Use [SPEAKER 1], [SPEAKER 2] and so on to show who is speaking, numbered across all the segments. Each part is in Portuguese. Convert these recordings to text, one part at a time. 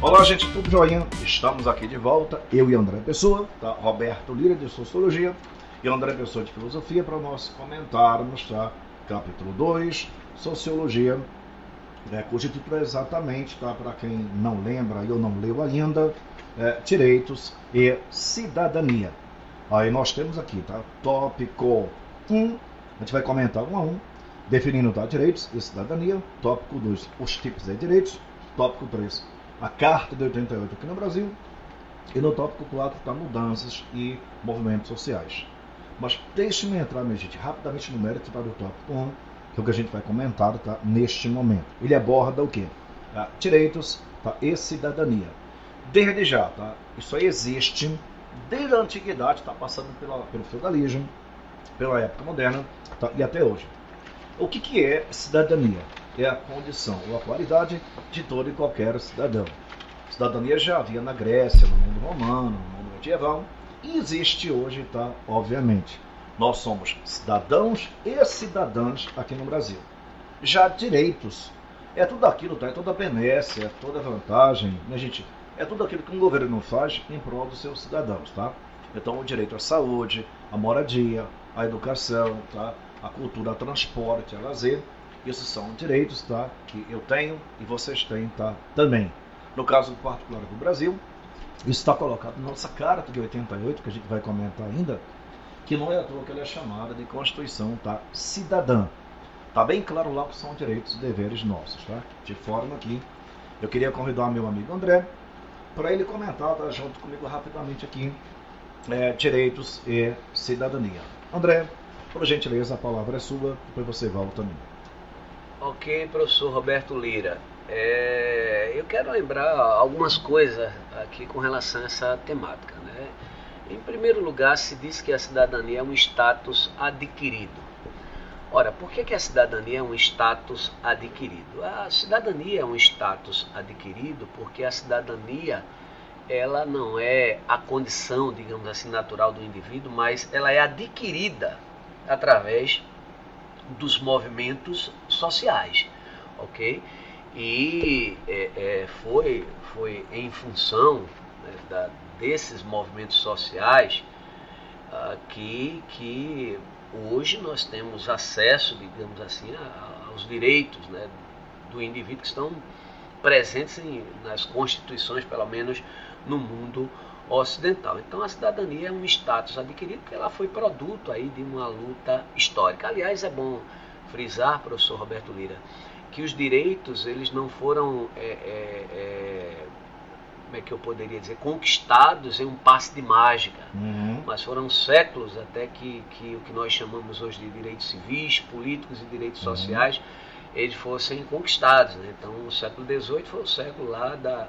[SPEAKER 1] Olá, gente, tudo joinha? Estamos aqui de volta, eu e André Pessoa, tá? Roberto Lira de Sociologia e André Pessoa de Filosofia, para nós comentarmos, tá? Capítulo 2, Sociologia, é, cujo título é exatamente, tá? Para quem não lembra e ou não leu ainda, é, Direitos e Cidadania. Aí nós temos aqui, tá? Tópico 1, a gente vai comentar um a um, definindo tá? direitos e cidadania. Tópico 2, os tipos de direitos. Tópico 3, a Carta de 88 aqui no Brasil. E no tópico 4 está mudanças e movimentos sociais. Mas deixe-me entrar, minha gente, rapidamente no mérito para o tópico 1, que é o que a gente vai comentar tá, neste momento. Ele aborda o quê? Ah, direitos tá, e cidadania. Desde já, tá? isso aí existe desde a antiguidade, está passando pela, pelo feudalismo, pela época moderna tá, e até hoje. O que, que é cidadania? É a condição ou a qualidade de todo e qualquer cidadão. Cidadania já havia na Grécia, no mundo romano, no mundo medieval, e existe hoje, tá? Obviamente. Nós somos cidadãos e cidadãs aqui no Brasil. Já direitos é tudo aquilo, tá? É toda a benesse, é toda a vantagem, né, gente? É tudo aquilo que um governo faz em prol dos seus cidadãos, tá? Então, o direito à saúde, à moradia, à educação, tá? A cultura, ao transporte, a lazer isso são direitos tá, que eu tenho e vocês têm tá, também. No caso particular do Brasil, isso está colocado na nossa Carta de 88, que a gente vai comentar ainda, que não é à toa que ela é chamada de Constituição tá, Cidadã. Está bem claro lá que são direitos e deveres nossos. Tá? De forma que eu queria convidar meu amigo André para ele comentar tá, junto comigo rapidamente aqui é, direitos e cidadania. André, por gentileza, a palavra é sua, depois você volta também.
[SPEAKER 2] Ok, professor Roberto Lira. É, eu quero lembrar algumas coisas aqui com relação a essa temática. Né? Em primeiro lugar, se diz que a cidadania é um status adquirido. Ora, por que, que a cidadania é um status adquirido? A cidadania é um status adquirido porque a cidadania ela não é a condição, digamos assim, natural do indivíduo, mas ela é adquirida através dos movimentos sociais, ok? E é, é, foi, foi em função né, da, desses movimentos sociais ah, que, que hoje nós temos acesso, digamos assim, a, aos direitos né, do indivíduo que estão presentes em, nas constituições, pelo menos no mundo ocidental. Então a cidadania é um status adquirido porque ela foi produto aí de uma luta histórica. Aliás, é bom frisar, professor Roberto Lira, que os direitos eles não foram, é, é, é, como é que eu poderia dizer, conquistados em um passe de mágica, uhum. mas foram séculos até que, que o que nós chamamos hoje de direitos civis, políticos e direitos uhum. sociais, eles fossem conquistados. Né? Então o século XVIII foi o século lá da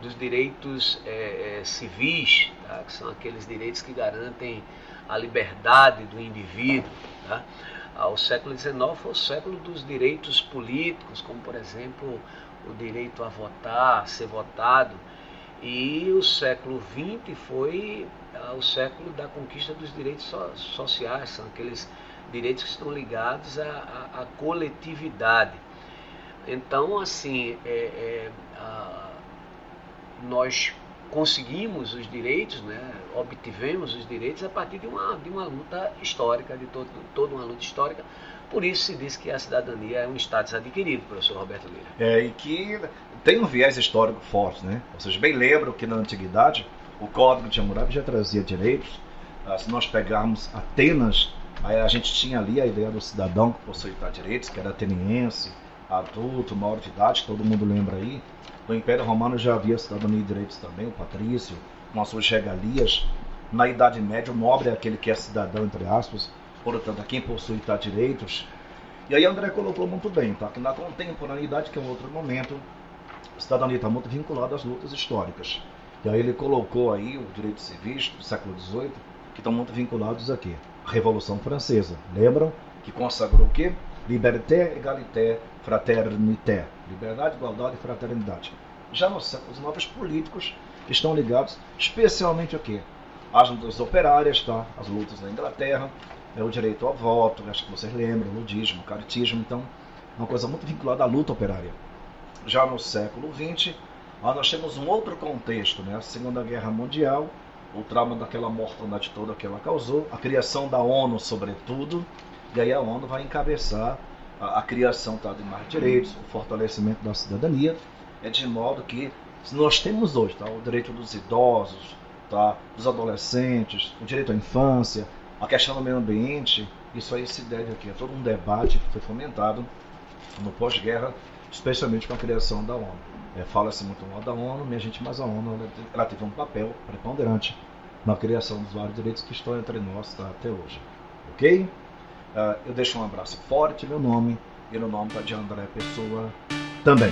[SPEAKER 2] dos direitos é, é, civis, tá? que são aqueles direitos que garantem a liberdade do indivíduo. Tá? O século XIX foi o século dos direitos políticos, como por exemplo o direito a votar, a ser votado. E o século XX foi ah, o século da conquista dos direitos sociais, são aqueles direitos que estão ligados à, à, à coletividade. Então, assim, é, é, a, nós conseguimos os direitos, né, obtivemos os direitos a partir de uma, de uma luta histórica, de todo, toda uma luta histórica. Por isso se diz que a cidadania é um status adquirido, professor Roberto Lira.
[SPEAKER 1] É, e que tem um viés histórico forte, né? Vocês bem lembram que na antiguidade o Código de Hammurabi já trazia direitos. Ah, se nós pegarmos Atenas, a gente tinha ali a ideia do cidadão que possuía direitos, que era ateniense, adulto, maior de idade, todo mundo lembra aí. No Império Romano já havia cidadania e direitos também, o patrício, suas regalias. Na Idade Média, o nobre é aquele que é cidadão, entre aspas, portanto, quem possui tá, direitos. E aí André colocou muito bem, tá? que na contemporaneidade, que é um outro momento, a cidadania está muito vinculada às lutas históricas. E aí ele colocou aí os direitos civis do século XVIII, que estão muito vinculados aqui. A Revolução Francesa, lembram? Que consagrou o quê? Liberté, égalité, fraternité. Liberdade, igualdade e fraternidade. Já nos séculos novos políticos estão ligados especialmente a quê? As lutas operárias, tá? as lutas da Inglaterra, é o direito ao voto, acho que vocês lembram, o ludismo, o caritismo, então, uma coisa muito vinculada à luta operária. Já no século XX, Mas nós temos um outro contexto, né? A Segunda Guerra Mundial, o trauma daquela mortandade toda que ela causou, a criação da ONU, sobretudo, e aí a ONU vai encabeçar a, a criação tá, de mais direitos, o fortalecimento da cidadania, é de modo que nós temos hoje tá, o direito dos idosos, tá, dos adolescentes, o direito à infância, a questão do meio ambiente, isso aí se deve aqui a todo um debate que foi fomentado no pós-guerra, especialmente com a criação da ONU. É, Fala-se muito mal da ONU, minha gente, mas a ONU ela, teve um papel preponderante na criação dos vários direitos que estão entre nós tá, até hoje. Ok? Uh, eu deixo um abraço forte, meu nome, e no nome da de André Pessoa também.